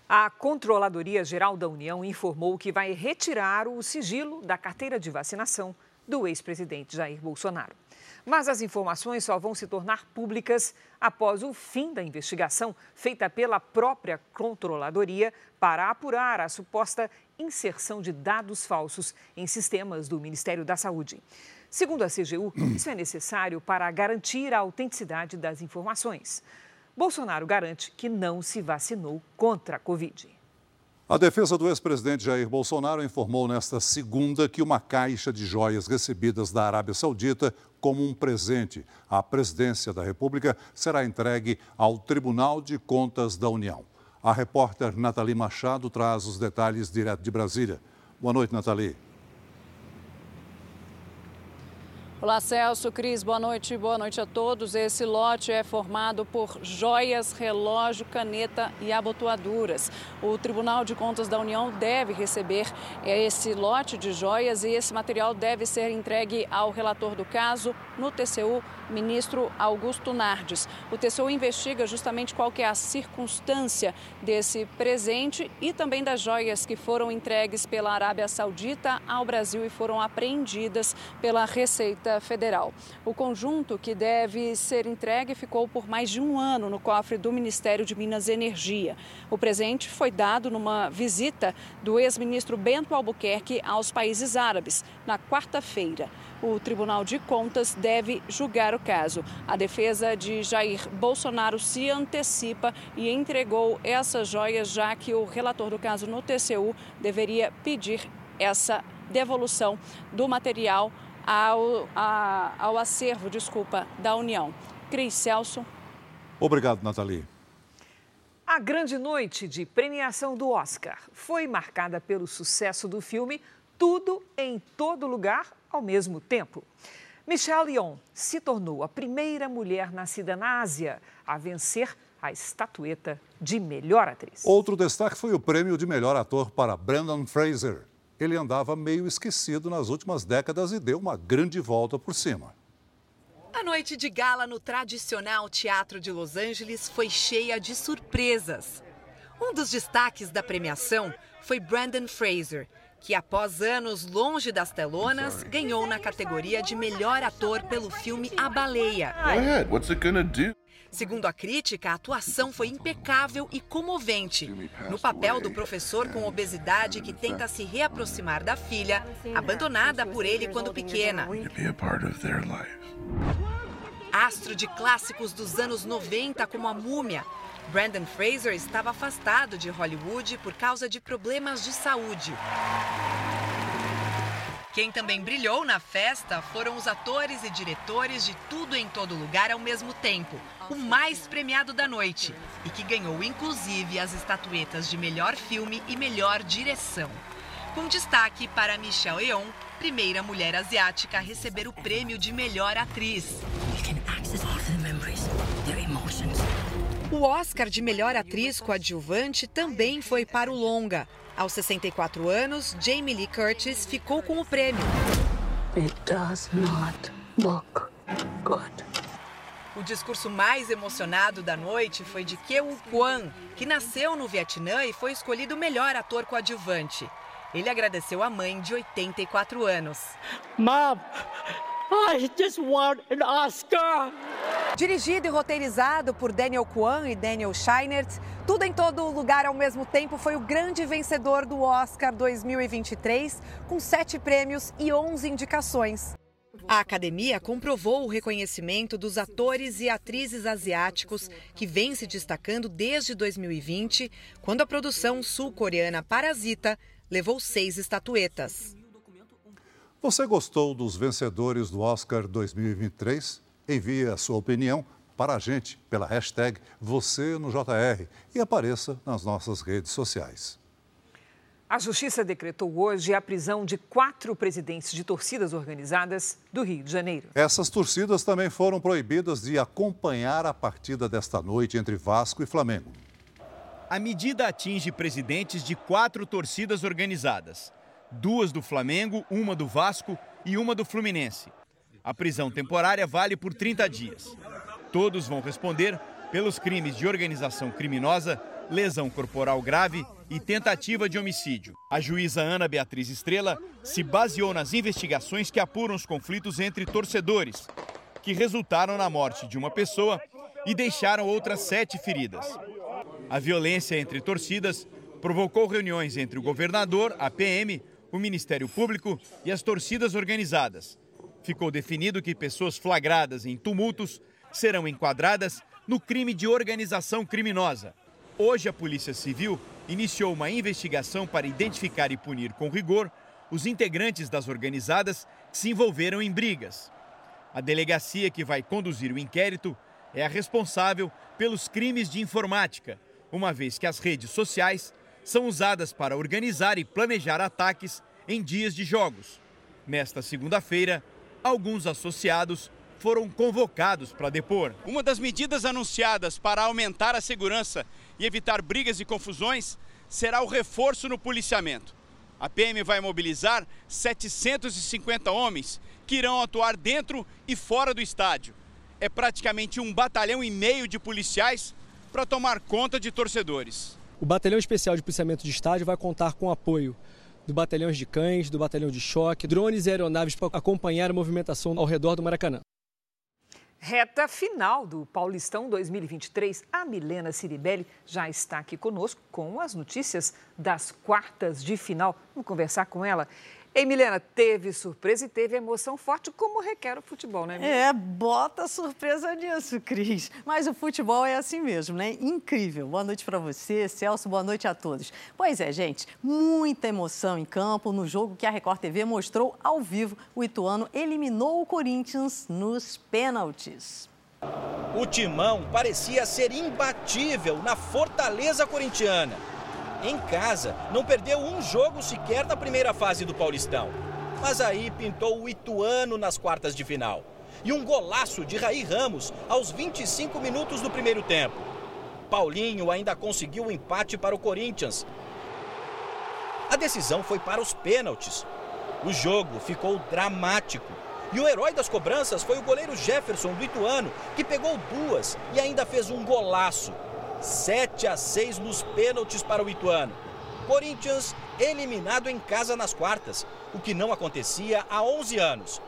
A Controladoria Geral da União informou que vai retirar o sigilo da carteira de vacinação do ex-presidente Jair Bolsonaro. Mas as informações só vão se tornar públicas após o fim da investigação feita pela própria Controladoria para apurar a suposta inserção de dados falsos em sistemas do Ministério da Saúde. Segundo a CGU, isso é necessário para garantir a autenticidade das informações. Bolsonaro garante que não se vacinou contra a Covid. A defesa do ex-presidente Jair Bolsonaro informou nesta segunda que uma caixa de joias recebidas da Arábia Saudita como um presente à presidência da República será entregue ao Tribunal de Contas da União. A repórter Nathalie Machado traz os detalhes direto de Brasília. Boa noite, Nathalie. Olá, Celso, Cris, boa noite, boa noite a todos. Esse lote é formado por joias, relógio, caneta e abotoaduras. O Tribunal de Contas da União deve receber esse lote de joias e esse material deve ser entregue ao relator do caso no TCU, ministro Augusto Nardes. O TCU investiga justamente qual é a circunstância desse presente e também das joias que foram entregues pela Arábia Saudita ao Brasil e foram apreendidas pela Receita Federal. O conjunto que deve ser entregue ficou por mais de um ano no cofre do Ministério de Minas e Energia. O presente foi dado numa visita do ex-ministro Bento Albuquerque aos países árabes, na quarta-feira. O Tribunal de Contas deve julgar o caso. A defesa de Jair Bolsonaro se antecipa e entregou essas joias, já que o relator do caso no TCU deveria pedir essa devolução do material ao, a, ao acervo, desculpa, da União. Cris Celso. Obrigado, Nathalie. A grande noite de premiação do Oscar foi marcada pelo sucesso do filme Tudo em Todo Lugar ao mesmo tempo. Michelle Yeoh se tornou a primeira mulher nascida na Ásia a vencer a estatueta de melhor atriz. Outro destaque foi o prêmio de melhor ator para Brandon Fraser ele andava meio esquecido nas últimas décadas e deu uma grande volta por cima. A noite de gala no tradicional Teatro de Los Angeles foi cheia de surpresas. Um dos destaques da premiação foi Brandon Fraser, que após anos longe das telonas, ganhou na categoria de melhor ator pelo filme A Baleia. Segundo a crítica, a atuação foi impecável e comovente. No papel do professor com obesidade que tenta se reaproximar da filha, abandonada por ele quando pequena. Astro de clássicos dos anos 90 como A Múmia, Brandon Fraser estava afastado de Hollywood por causa de problemas de saúde. Quem também brilhou na festa foram os atores e diretores de Tudo em Todo Lugar ao mesmo tempo, o mais premiado da noite, e que ganhou inclusive as estatuetas de melhor filme e melhor direção. Com destaque para Michelle Yeoh, primeira mulher asiática a receber o prêmio de melhor atriz. O Oscar de melhor atriz coadjuvante também foi para o longa. Aos 64 anos, Jamie Lee Curtis ficou com o prêmio. It does not look good. O discurso mais emocionado da noite foi de Keu Kwan, que nasceu no Vietnã e foi escolhido o melhor ator coadjuvante. Ele agradeceu a mãe de 84 anos. Mom, I just want an Oscar. Dirigido e roteirizado por Daniel Kwan e Daniel Scheinert, Tudo em Todo Lugar ao mesmo tempo foi o grande vencedor do Oscar 2023, com sete prêmios e 11 indicações. A academia comprovou o reconhecimento dos atores e atrizes asiáticos que vem se destacando desde 2020, quando a produção sul-coreana Parasita levou seis estatuetas. Você gostou dos vencedores do Oscar 2023? Envie a sua opinião para a gente pela hashtag você no JR e apareça nas nossas redes sociais. A Justiça decretou hoje a prisão de quatro presidentes de torcidas organizadas do Rio de Janeiro. Essas torcidas também foram proibidas de acompanhar a partida desta noite entre Vasco e Flamengo. A medida atinge presidentes de quatro torcidas organizadas: duas do Flamengo, uma do Vasco e uma do Fluminense. A prisão temporária vale por 30 dias. Todos vão responder pelos crimes de organização criminosa, lesão corporal grave e tentativa de homicídio. A juíza Ana Beatriz Estrela se baseou nas investigações que apuram os conflitos entre torcedores, que resultaram na morte de uma pessoa e deixaram outras sete feridas. A violência entre torcidas provocou reuniões entre o governador, a PM, o Ministério Público e as torcidas organizadas ficou definido que pessoas flagradas em tumultos serão enquadradas no crime de organização criminosa. Hoje, a Polícia Civil iniciou uma investigação para identificar e punir com rigor os integrantes das organizadas que se envolveram em brigas. A delegacia que vai conduzir o inquérito é a responsável pelos crimes de informática, uma vez que as redes sociais são usadas para organizar e planejar ataques em dias de jogos. Nesta segunda-feira, alguns associados foram convocados para depor. Uma das medidas anunciadas para aumentar a segurança e evitar brigas e confusões será o reforço no policiamento. A PM vai mobilizar 750 homens que irão atuar dentro e fora do estádio. É praticamente um batalhão e meio de policiais para tomar conta de torcedores. O Batalhão Especial de Policiamento de Estádio vai contar com apoio do batalhão de cães, do batalhão de choque, drones e aeronaves para acompanhar a movimentação ao redor do Maracanã. Reta final do Paulistão 2023. A Milena Ciribelli já está aqui conosco com as notícias das quartas de final. Vamos conversar com ela. Ei, Milena, teve surpresa e teve emoção forte, como requer o futebol, né? Milena? É, bota surpresa nisso, Cris. Mas o futebol é assim mesmo, né? Incrível. Boa noite para você, Celso, boa noite a todos. Pois é, gente, muita emoção em campo no jogo que a Record TV mostrou ao vivo. O Ituano eliminou o Corinthians nos pênaltis. O timão parecia ser imbatível na fortaleza corintiana em casa, não perdeu um jogo sequer na primeira fase do Paulistão. Mas aí pintou o Ituano nas quartas de final. E um golaço de Raí Ramos aos 25 minutos do primeiro tempo. Paulinho ainda conseguiu o um empate para o Corinthians. A decisão foi para os pênaltis. O jogo ficou dramático. E o herói das cobranças foi o goleiro Jefferson do Ituano, que pegou duas e ainda fez um golaço. 7 a 6 nos pênaltis para o Ituano. Corinthians eliminado em casa nas quartas, o que não acontecia há 11 anos.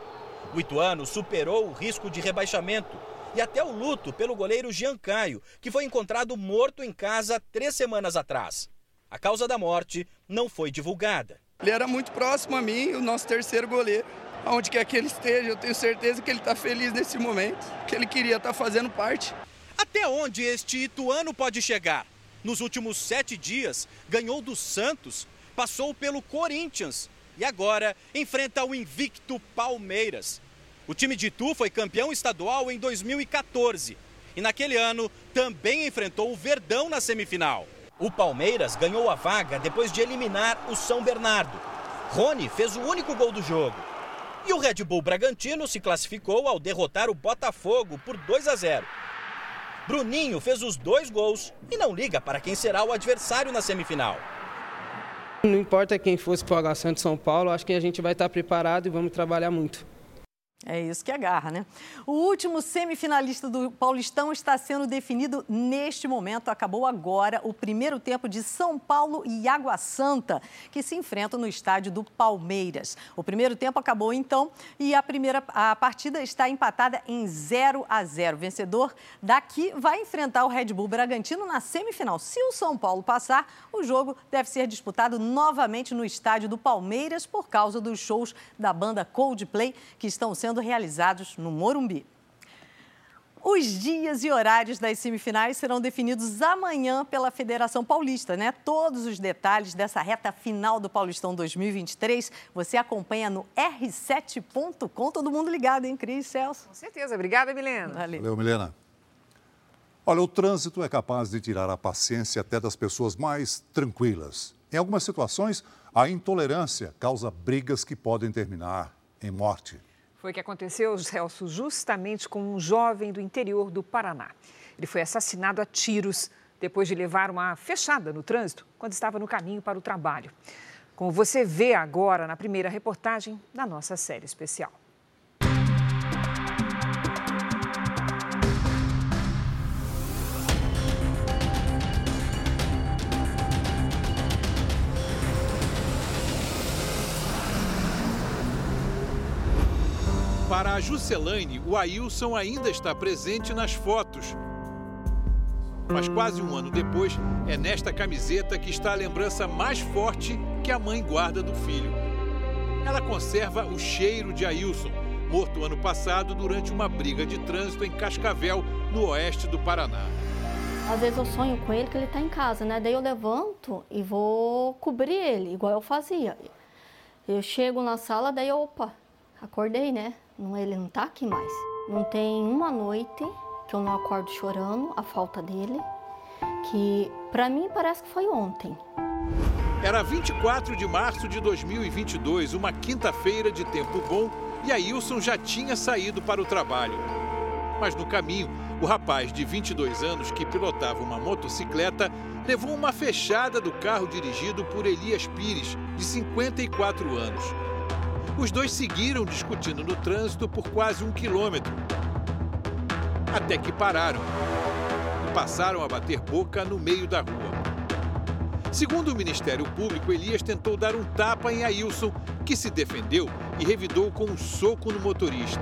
O Ituano superou o risco de rebaixamento e até o luto pelo goleiro Jean Caio, que foi encontrado morto em casa três semanas atrás. A causa da morte não foi divulgada. Ele era muito próximo a mim, o nosso terceiro goleiro. Aonde quer que ele esteja, eu tenho certeza que ele está feliz nesse momento, que ele queria estar tá fazendo parte. Até onde este Ituano pode chegar? Nos últimos sete dias, ganhou do Santos, passou pelo Corinthians e agora enfrenta o invicto Palmeiras. O time de Itu foi campeão estadual em 2014 e naquele ano também enfrentou o Verdão na semifinal. O Palmeiras ganhou a vaga depois de eliminar o São Bernardo. Rony fez o único gol do jogo. E o Red Bull Bragantino se classificou ao derrotar o Botafogo por 2 a 0. Bruninho fez os dois gols e não liga para quem será o adversário na semifinal. Não importa quem fosse para o Água de São Paulo, acho que a gente vai estar preparado e vamos trabalhar muito. É isso que agarra, né? O último semifinalista do Paulistão está sendo definido neste momento. Acabou agora o primeiro tempo de São Paulo e Água Santa, que se enfrentam no estádio do Palmeiras. O primeiro tempo acabou então e a primeira a partida está empatada em 0 a 0. O vencedor daqui vai enfrentar o Red Bull Bragantino na semifinal. Se o São Paulo passar, o jogo deve ser disputado novamente no estádio do Palmeiras por causa dos shows da banda Coldplay que estão sendo sendo realizados no Morumbi. Os dias e horários das semifinais serão definidos amanhã pela Federação Paulista, né? Todos os detalhes dessa reta final do Paulistão 2023 você acompanha no r7.com. Todo mundo ligado, hein, Cris Celso? Com certeza. Obrigada, Milena. Valeu. Valeu, Milena. Olha, o trânsito é capaz de tirar a paciência até das pessoas mais tranquilas. Em algumas situações, a intolerância causa brigas que podem terminar em morte. Foi o que aconteceu, Celso, justamente com um jovem do interior do Paraná. Ele foi assassinado a tiros depois de levar uma fechada no trânsito quando estava no caminho para o trabalho. Como você vê agora na primeira reportagem da nossa série especial. A Juscelane, o Ailson ainda está presente nas fotos. Mas quase um ano depois, é nesta camiseta que está a lembrança mais forte que a mãe guarda do filho. Ela conserva o cheiro de Ailson, morto ano passado durante uma briga de trânsito em Cascavel, no oeste do Paraná. Às vezes eu sonho com ele que ele está em casa, né? Daí eu levanto e vou cobrir ele, igual eu fazia. Eu chego na sala, daí opa, acordei, né? Não, ele não tá aqui mais. Não tem uma noite que eu não acordo chorando a falta dele, que para mim parece que foi ontem. Era 24 de março de 2022, uma quinta-feira de tempo bom, e Ailson já tinha saído para o trabalho. Mas no caminho, o rapaz de 22 anos que pilotava uma motocicleta levou uma fechada do carro dirigido por Elias Pires, de 54 anos. Os dois seguiram discutindo no trânsito por quase um quilômetro. Até que pararam e passaram a bater boca no meio da rua. Segundo o Ministério Público, Elias tentou dar um tapa em Ailson, que se defendeu e revidou com um soco no motorista.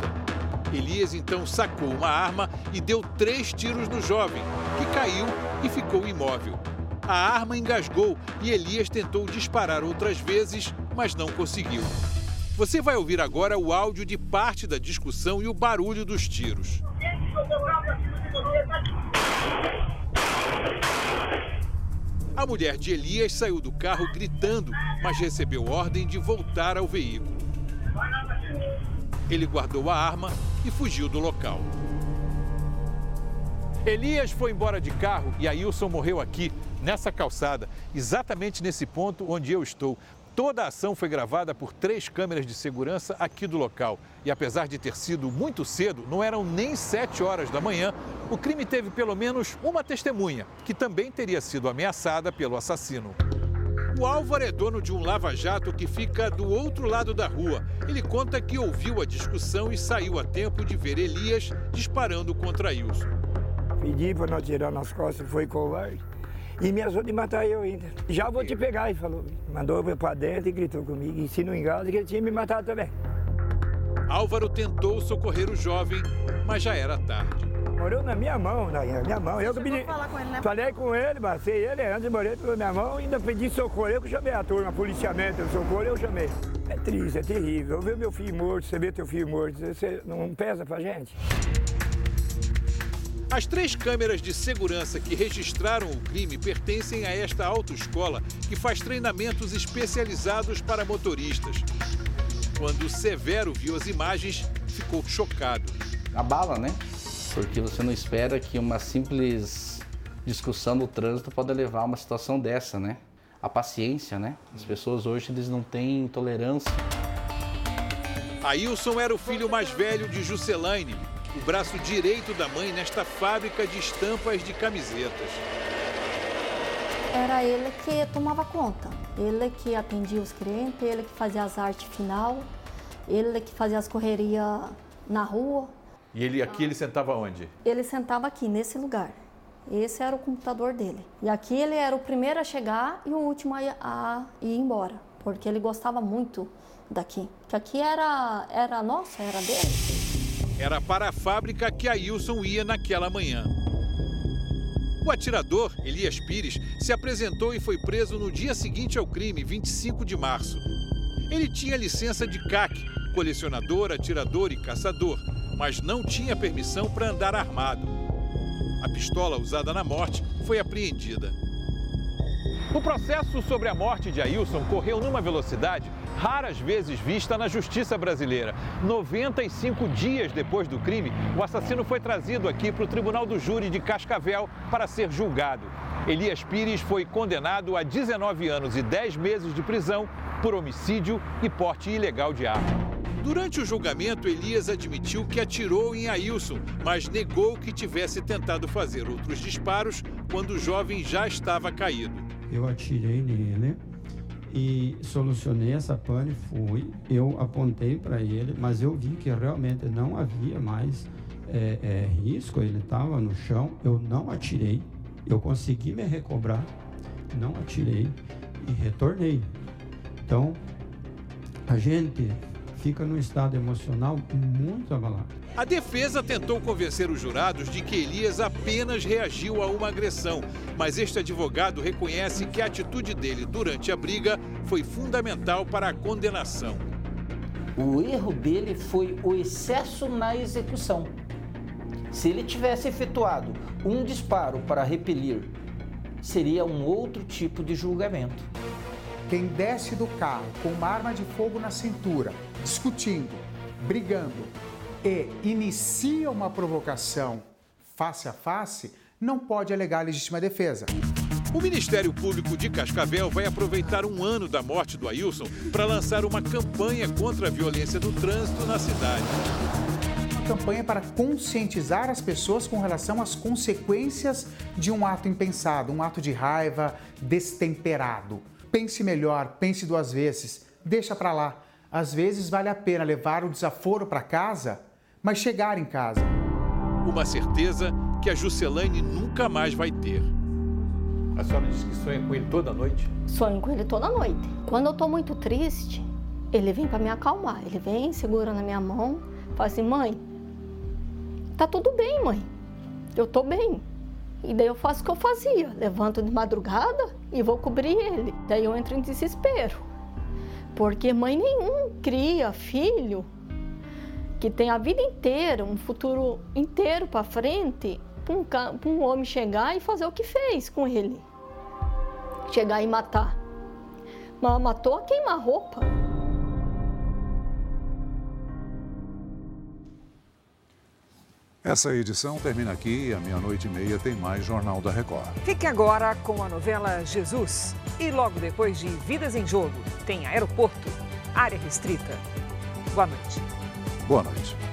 Elias então sacou uma arma e deu três tiros no jovem, que caiu e ficou imóvel. A arma engasgou e Elias tentou disparar outras vezes, mas não conseguiu. Você vai ouvir agora o áudio de parte da discussão e o barulho dos tiros. A mulher de Elias saiu do carro gritando, mas recebeu ordem de voltar ao veículo. Ele guardou a arma e fugiu do local. Elias foi embora de carro e Ailson morreu aqui, nessa calçada, exatamente nesse ponto onde eu estou. Toda a ação foi gravada por três câmeras de segurança aqui do local. E apesar de ter sido muito cedo, não eram nem sete horas da manhã, o crime teve pelo menos uma testemunha, que também teria sido ameaçada pelo assassino. O Álvaro é dono de um lava-jato que fica do outro lado da rua. Ele conta que ouviu a discussão e saiu a tempo de ver Elias disparando contra Wilson. Pedi para não tirar nas costas, foi covarde. E me ajuda de matar eu ainda. Já vou te pegar, ele falou. Mandou eu para dentro e gritou comigo. E se não engano, que ele tinha me matado também. Álvaro tentou socorrer o jovem, mas já era tarde. Morreu na minha mão, na minha mão. Eu que pedi, com ele, né? Falei com ele, bacei ele antes de morrer pela minha mão, ainda pedi socorro. Eu que chamei a turma, policiamento, socorro, eu chamei. É triste, é terrível. Ver meu filho morto, você vê teu filho morto, você não pesa pra gente? As três câmeras de segurança que registraram o crime pertencem a esta autoescola que faz treinamentos especializados para motoristas. Quando Severo viu as imagens, ficou chocado. Abala, né? Porque você não espera que uma simples discussão no trânsito pode levar a uma situação dessa, né? A paciência, né? As pessoas hoje eles não têm tolerância. Ailson era o filho mais velho de Juscelaine, o braço direito da mãe nesta fábrica de estampas de camisetas. Era ele que tomava conta, ele que atendia os clientes, ele que fazia as artes final, ele que fazia as correrias na rua. E ele aqui ele sentava onde? Ele sentava aqui, nesse lugar. Esse era o computador dele. E aqui ele era o primeiro a chegar e o último a, a ir embora. Porque ele gostava muito daqui. Que aqui era, era nossa, era dele. Era para a fábrica que a Wilson ia naquela manhã. O atirador, Elias Pires, se apresentou e foi preso no dia seguinte ao crime, 25 de março. Ele tinha licença de CAC, colecionador, atirador e caçador, mas não tinha permissão para andar armado. A pistola usada na morte foi apreendida. O processo sobre a morte de Ailson correu numa velocidade raras vezes vista na justiça brasileira. 95 dias depois do crime, o assassino foi trazido aqui para o Tribunal do Júri de Cascavel para ser julgado. Elias Pires foi condenado a 19 anos e 10 meses de prisão por homicídio e porte ilegal de arma. Durante o julgamento, Elias admitiu que atirou em Ailson, mas negou que tivesse tentado fazer outros disparos quando o jovem já estava caído. Eu atirei nele e solucionei essa pane, fui, eu apontei para ele, mas eu vi que realmente não havia mais é, é, risco, ele estava no chão, eu não atirei, eu consegui me recobrar, não atirei e retornei. Então, a gente fica num estado emocional muito abalado. A defesa tentou convencer os jurados de que Elias apenas reagiu a uma agressão, mas este advogado reconhece que a atitude dele durante a briga foi fundamental para a condenação. O erro dele foi o excesso na execução. Se ele tivesse efetuado um disparo para repelir, seria um outro tipo de julgamento. Quem desce do carro com uma arma de fogo na cintura, discutindo, brigando, e inicia uma provocação face a face, não pode alegar legítima defesa. O Ministério Público de Cascavel vai aproveitar um ano da morte do Ailson para lançar uma campanha contra a violência no trânsito na cidade. Uma campanha para conscientizar as pessoas com relação às consequências de um ato impensado, um ato de raiva destemperado. Pense melhor, pense duas vezes, deixa para lá. Às vezes vale a pena levar o desaforo para casa mas chegar em casa. Uma certeza que a Juscelane nunca mais vai ter. A senhora disse que sonha com ele toda noite? Sonho com ele toda noite. Quando eu estou muito triste, ele vem para me acalmar. Ele vem, segura na minha mão, fala assim: mãe, tá tudo bem, mãe. Eu tô bem. E daí eu faço o que eu fazia: levanto de madrugada e vou cobrir ele. Daí eu entro em desespero. Porque mãe nenhum cria filho que tem a vida inteira, um futuro inteiro para frente, para um, um homem chegar e fazer o que fez com ele. Chegar e matar. Mas matou a queima-roupa. Essa edição termina aqui. À meia-noite e meia tem mais Jornal da Record. Fique agora com a novela Jesus. E logo depois de Vidas em Jogo, tem Aeroporto, Área Restrita. Boa noite. Boa noite.